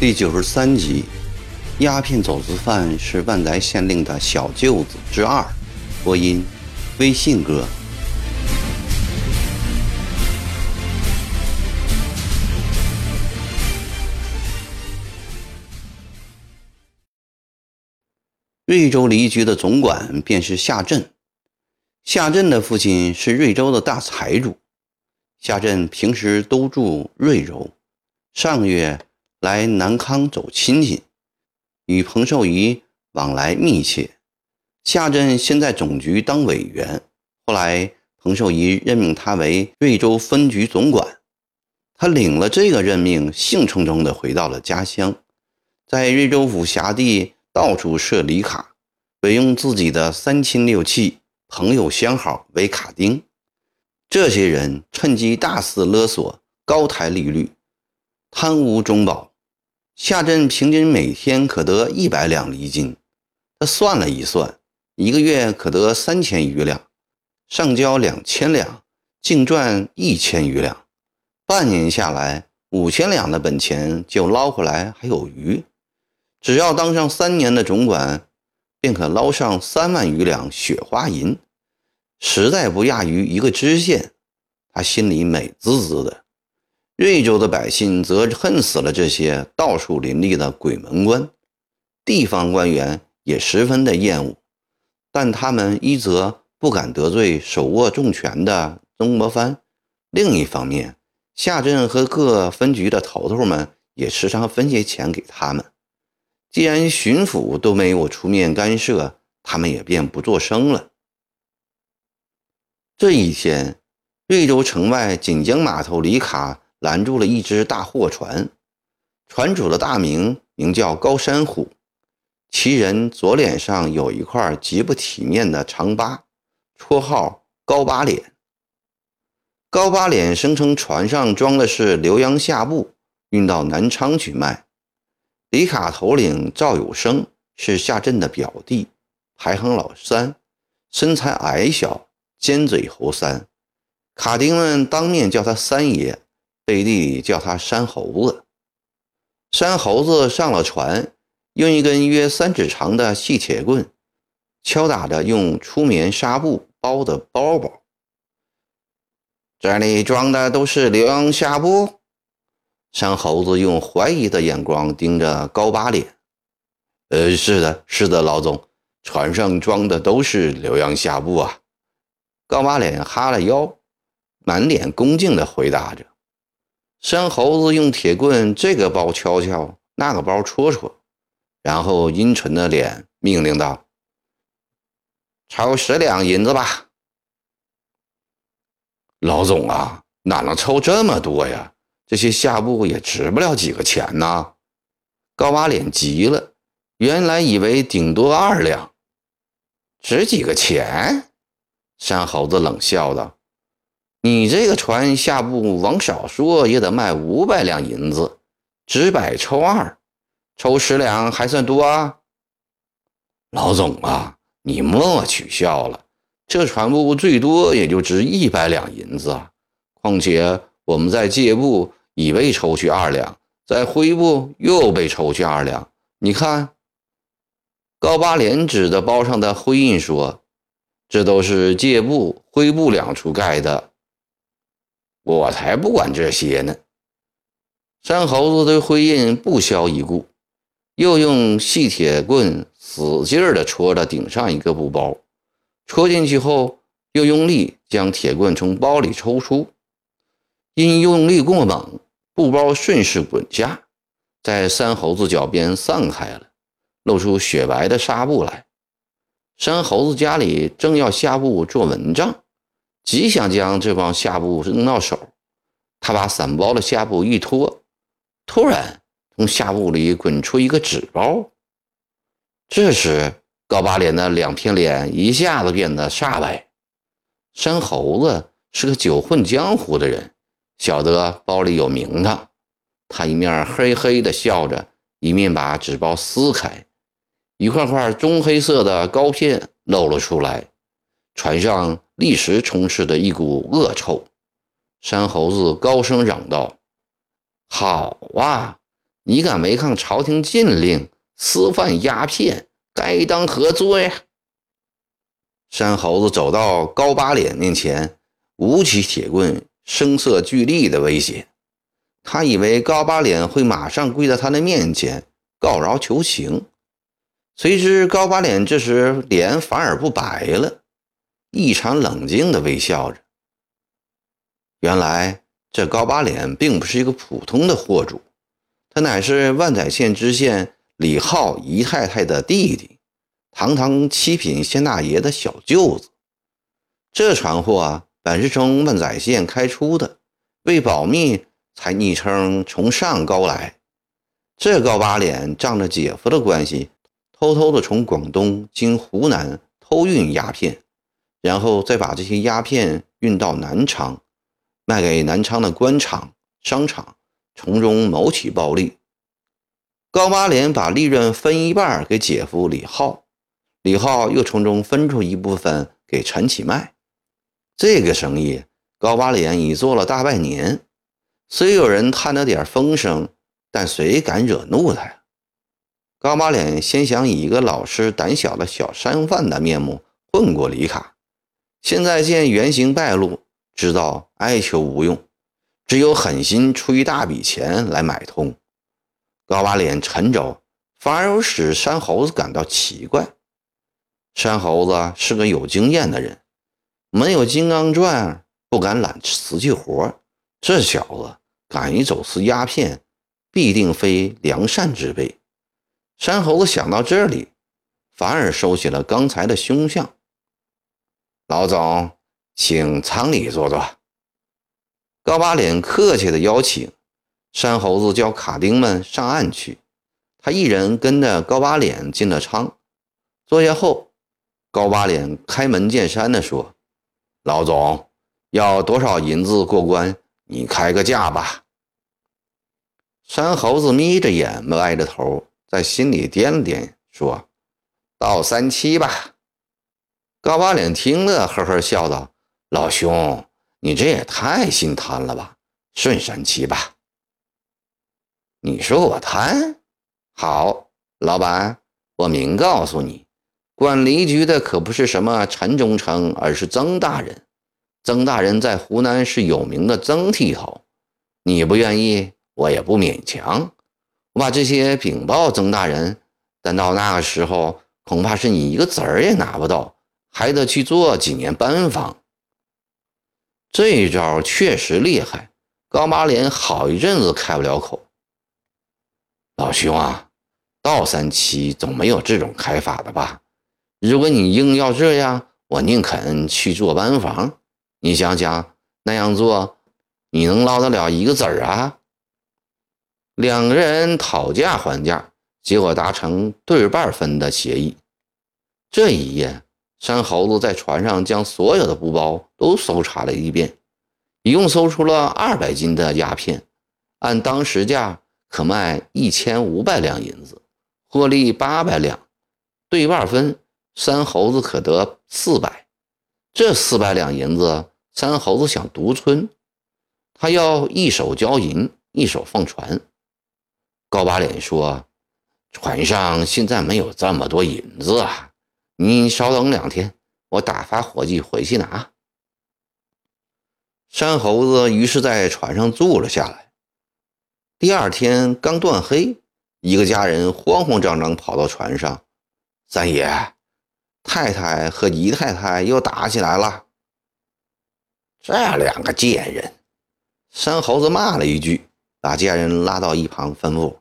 第九十三集，鸦片走私犯是万载县令的小舅子之二。播音：微信哥。瑞州离局的总管便是夏振。夏振的父亲是瑞州的大财主。夏振平时都住瑞州，上月。来南康走亲戚，与彭寿仪往来密切。夏振先在总局当委员，后来彭寿仪任命他为瑞州分局总管。他领了这个任命，兴冲冲地回到了家乡，在瑞州府辖地到处设礼卡，委用自己的三亲六戚、朋友相好为卡丁。这些人趁机大肆勒索，高抬利率，贪污中饱。夏镇平均每天可得一百两厘金，他算了一算，一个月可得三千余两，上交两千两，净赚一千余两。半年下来，五千两的本钱就捞回来还有余。只要当上三年的总管，便可捞上三万余两雪花银，实在不亚于一个知县。他心里美滋滋的。瑞州的百姓则恨死了这些到处林立的鬼门关，地方官员也十分的厌恶，但他们一则不敢得罪手握重权的曾国藩，另一方面，夏镇和各分局的头头们也时常分些钱给他们。既然巡抚都没有出面干涉，他们也便不作声了。这一天，瑞州城外锦江码头里卡。拦住了一只大货船，船主的大名名叫高山虎，其人左脸上有一块极不体面的长疤，绰号高八脸。高八脸声称船上装的是浏阳下布，运到南昌去卖。李卡头领赵有生是夏镇的表弟，排行老三，身材矮小，尖嘴猴腮，卡丁们当面叫他三爷。背地里叫他山猴子。山猴子上了船，用一根约三指长的细铁棍敲打着用粗棉纱布包的包包。这里装的都是浏阳下布。山猴子用怀疑的眼光盯着高八脸。呃，是的，是的，老总，船上装的都是浏阳下布啊。高八脸哈了腰，满脸恭敬地回答着。山猴子用铁棍这个包敲敲，那个包戳戳，然后阴沉的脸命令道：“抽十两银子吧。”老总啊，哪能抽这么多呀？这些下布也值不了几个钱呐！高八脸急了，原来以为顶多二两，值几个钱？山猴子冷笑道。你这个船下布往少说也得卖五百两银子，只百抽二，抽十两还算多啊？老总啊，你莫取笑了，这船布最多也就值一百两银子啊。况且我们在借布已被抽去二两，在灰布又被抽去二两。你看，高八连指着包上的灰印说：“这都是借布、灰布两处盖的。”我才不管这些呢！山猴子对灰印不消一顾，又用细铁棍使劲儿地戳着顶上一个布包，戳进去后，又用力将铁棍从包里抽出。因用力过猛，布包顺势滚下，在山猴子脚边散开了，露出雪白的纱布来。山猴子家里正要下布做蚊帐。极想将这帮下布扔到手，他把散包的下布一拖，突然从下布里滚出一个纸包。这时，高八脸的两片脸一下子变得煞白。山猴子是个久混江湖的人，晓得包里有名堂。他一面嘿嘿地笑着，一面把纸包撕开，一块块棕黑色的膏片露了出来，船上立时充斥着一股恶臭。山猴子高声嚷道：“好啊，你敢违抗朝廷禁令，私贩鸦片，该当何罪？”山猴子走到高八脸面前，舞起铁棍，声色俱厉的威胁。他以为高八脸会马上跪在他的面前告饶求情，谁知高八脸这时脸反而不白了，异常冷静地微笑着。原来这高八脸并不是一个普通的货主，他乃是万载县知县李浩姨太太的弟弟。堂堂七品县大爷的小舅子，这船货啊，本是从万载县开出的，为保密才昵称从上高来。这高八脸仗着姐夫的关系，偷偷的从广东经湖南偷运鸦片，然后再把这些鸦片运到南昌，卖给南昌的官场、商场，从中谋取暴利。高八脸把利润分一半给姐夫李浩。李浩又从中分出一部分给陈启迈，这个生意高八脸已做了大半年。虽有人探了点风声，但谁敢惹怒他呀？高八脸先想以一个老实胆小的小商贩的面目混过李卡，现在见原形败露，知道哀求无用，只有狠心出一大笔钱来买通。高八脸沉着，反而使山猴子感到奇怪。山猴子是个有经验的人，没有金刚钻不敢揽瓷器活。这小子敢于走私鸦片，必定非良善之辈。山猴子想到这里，反而收起了刚才的凶相。老总，请舱里坐坐。高八脸客气的邀请山猴子，叫卡丁们上岸去。他一人跟着高八脸进了舱，坐下后。高八脸开门见山的说：“老总，要多少银子过关？你开个价吧。”山猴子眯着眼，歪着头，在心里掂了掂，说：“到三七吧。”高八脸听了，呵呵笑道：“老兄，你这也太心贪了吧？顺三七吧。”你说我贪？好，老板，我明告诉你。管离局的可不是什么陈忠诚，而是曾大人。曾大人在湖南是有名的曾剃头。你不愿意，我也不勉强。我把这些禀报曾大人，但到那个时候，恐怕是你一个子儿也拿不到，还得去做几年班房。这一招确实厉害，高八脸好一阵子开不了口。老兄啊，道三七总没有这种开法的吧？如果你硬要这样，我宁肯去做班房。你想想，那样做，你能捞得了一个子儿啊？两个人讨价还价，结果达成对半分的协议。这一夜，山猴子在船上将所有的布包都搜查了一遍，一共搜出了二百斤的鸦片，按当时价可卖一千五百两银子，获利八百两，对半分。三猴子可得四百，这四百两银子，三猴子想独吞，他要一手交银，一手放船。高把脸说：“船上现在没有这么多银子啊，你稍等两天，我打发伙计回去拿。”山猴子于是在船上住了下来。第二天刚断黑，一个家人慌慌张张跑到船上：“三爷。”太太和姨太太又打起来了。这两个贱人，山猴子骂了一句，把家人拉到一旁，吩咐：“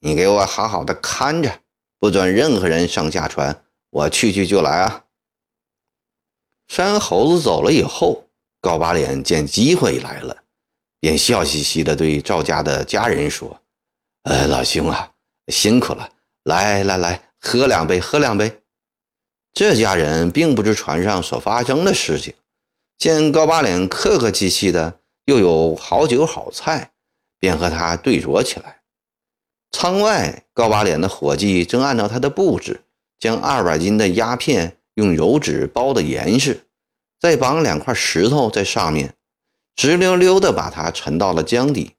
你给我好好的看着，不准任何人上下船。我去去就来啊。”山猴子走了以后，高把脸见机会来了，便笑嘻嘻的对赵家的家人说：“呃，老兄啊，辛苦了，来来来，喝两杯，喝两杯。”这家人并不知船上所发生的事情，见高八脸客客气气的，又有好酒好菜，便和他对酌起来。舱外，高八脸的伙计正按照他的布置，将二百斤的鸦片用油纸包的严实，再绑两块石头在上面，直溜溜地把它沉到了江底。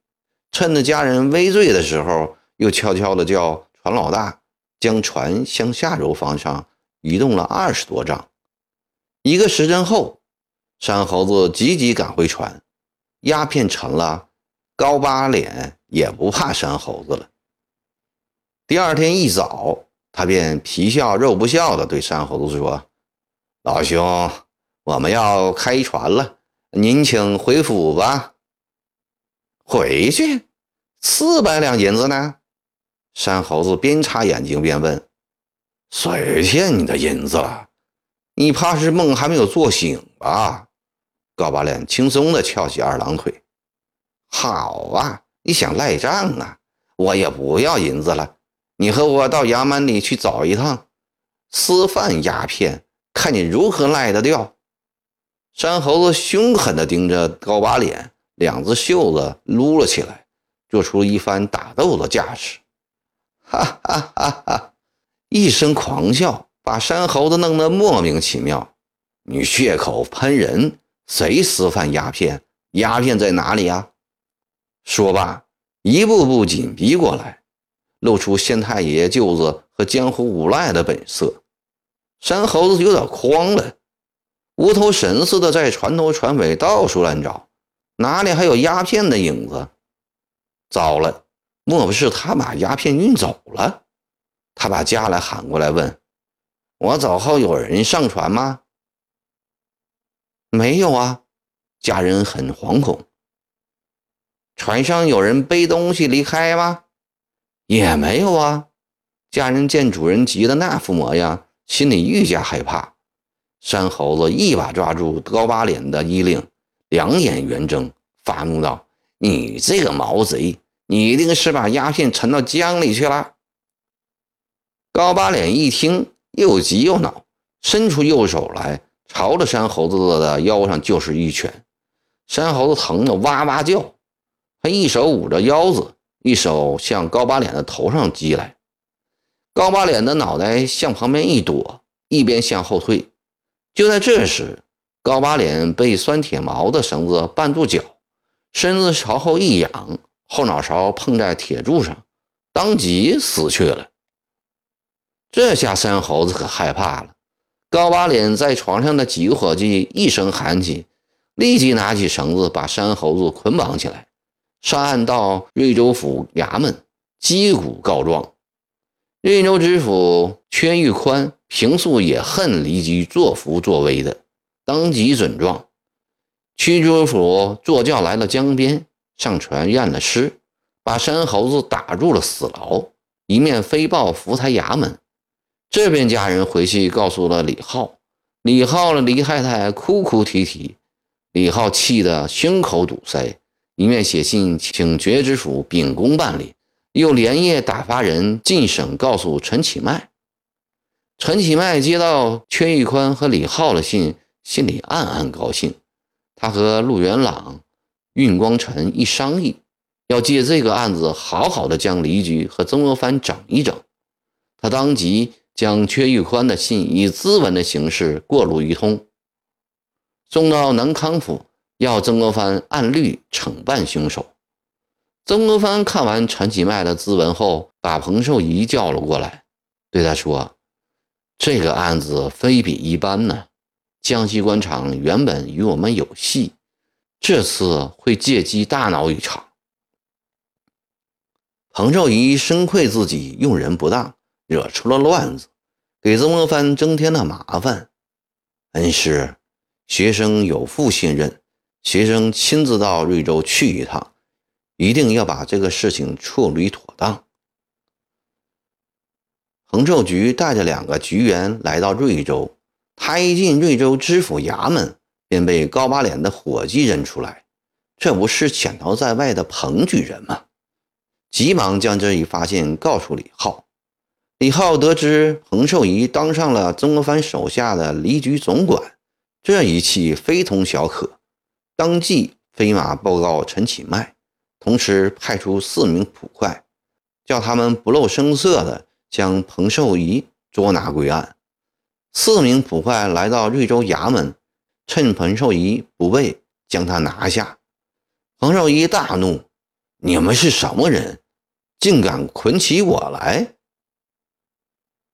趁着家人微醉的时候，又悄悄地叫船老大将船向下游方向移动了二十多丈。一个时辰后，山猴子急急赶回船，鸦片沉了，高八脸也不怕山猴子了。第二天一早，他便皮笑肉不笑地对山猴子说：“老兄，我们要开船了，您请回府吧。”回去，四百两银子呢？山猴子边擦眼睛边问：“谁欠你的银子了？你怕是梦还没有做醒吧？”高把脸轻松地翘起二郎腿：“好啊，你想赖账啊？我也不要银子了，你和我到衙门里去找一趟，私贩鸦片，看你如何赖得掉。”山猴子凶狠地盯着高把脸。两只袖子撸了起来，做出一番打斗的架势，哈哈哈哈！一声狂笑，把山猴子弄得莫名其妙。你血口喷人，谁私贩鸦片？鸦片在哪里呀？说罢，一步步紧逼过来，露出县太爷舅子和江湖无赖的本色。山猴子有点慌了，无头神似的在船头船尾到处乱找。哪里还有鸦片的影子？糟了，莫不是他把鸦片运走了？他把家来喊过来问：“我走后有人上船吗？”“没有啊。”家人很惶恐。“船上有人背东西离开吗？”“也没有啊。”家人见主人急的那副模样，心里愈加害怕。山猴子一把抓住高八脸的衣领。两眼圆睁，发怒道：“你这个毛贼，你一定是把鸦片沉到江里去了。”高八脸一听，又急又恼，伸出右手来，朝着山猴子的腰上就是一拳。山猴子疼得哇哇叫，他一手捂着腰子，一手向高八脸的头上击来。高八脸的脑袋向旁边一躲，一边向后退。就在这时，高把脸被拴铁锚的绳子绊住脚，身子朝后一仰，后脑勺碰在铁柱上，当即死去了。这下山猴子可害怕了。高把脸在床上的几个伙计一声喊起，立即拿起绳子把山猴子捆绑起来，上岸到瑞州府衙门击鼓告状。瑞州知府圈玉宽平素也恨离居作福作威的。当即准状，屈州府坐轿来了江边，上船验了尸，把山猴子打入了死牢，一面飞报福台衙门。这边家人回去告诉了李浩，李浩的黎太太哭哭啼啼，李浩气得胸口堵塞，一面写信请爵知府秉公办理，又连夜打发人进省告诉陈启迈。陈启迈接到阙玉宽和李浩的信。心里暗暗高兴，他和陆元朗、运光臣一商议，要借这个案子好好的将黎局和曾国藩整一整。他当即将阙玉宽的信以咨文的形式过路一通，送到南康府，要曾国藩按律惩办凶手。曾国藩看完陈其迈的咨文后，把彭寿仪叫了过来，对他说：“这个案子非比一般呢。”江西官场原本与我们有隙，这次会借机大闹一场。彭寿仪深愧自己用人不当，惹出了乱子，给曾国藩增添了麻烦。恩师，学生有负信任，学生亲自到瑞州去一趟，一定要把这个事情处理妥当。彭寿菊带着两个局员来到瑞州。他一进瑞州知府衙门，便被高把脸的伙计认出来，这不是潜逃在外的彭举人吗？急忙将这一发现告诉李浩。李浩得知彭寿仪当上了曾国藩手下的离局总管，这一气非同小可，当即飞马报告陈启迈，同时派出四名捕快，叫他们不露声色地将彭寿仪捉拿归案。四名捕快来到瑞州衙门，趁彭寿仪不备，将他拿下。彭寿仪大怒：“你们是什么人，竟敢捆起我来？”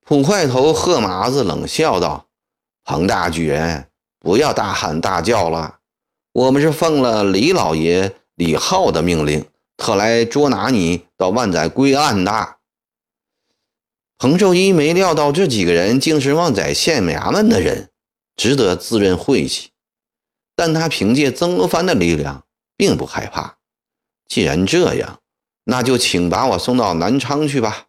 捕快头贺麻子冷笑道：“彭大举人，不要大喊大叫了，我们是奉了李老爷李浩的命令，特来捉拿你到万载归案的。”彭寿一没料到这几个人竟是旺仔县衙门的人，只得自认晦气。但他凭借曾国藩的力量，并不害怕。既然这样，那就请把我送到南昌去吧。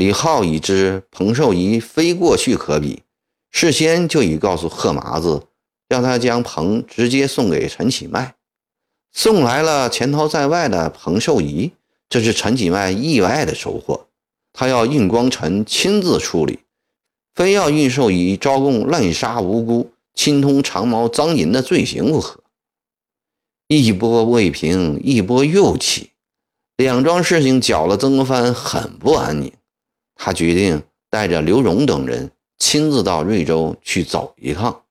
李浩已知彭寿仪非过去可比，事先就已告诉贺麻子，让他将彭直接送给陈启迈。送来了潜逃在外的彭寿仪，这是陈启迈意外的收获。他要应光臣亲自处理，非要运寿仪招供滥杀无辜、侵通长毛赃银的罪行不可。一波未平，一波又起，两桩事情搅了曾国藩很不安宁。他决定带着刘荣等人亲自到瑞州去走一趟。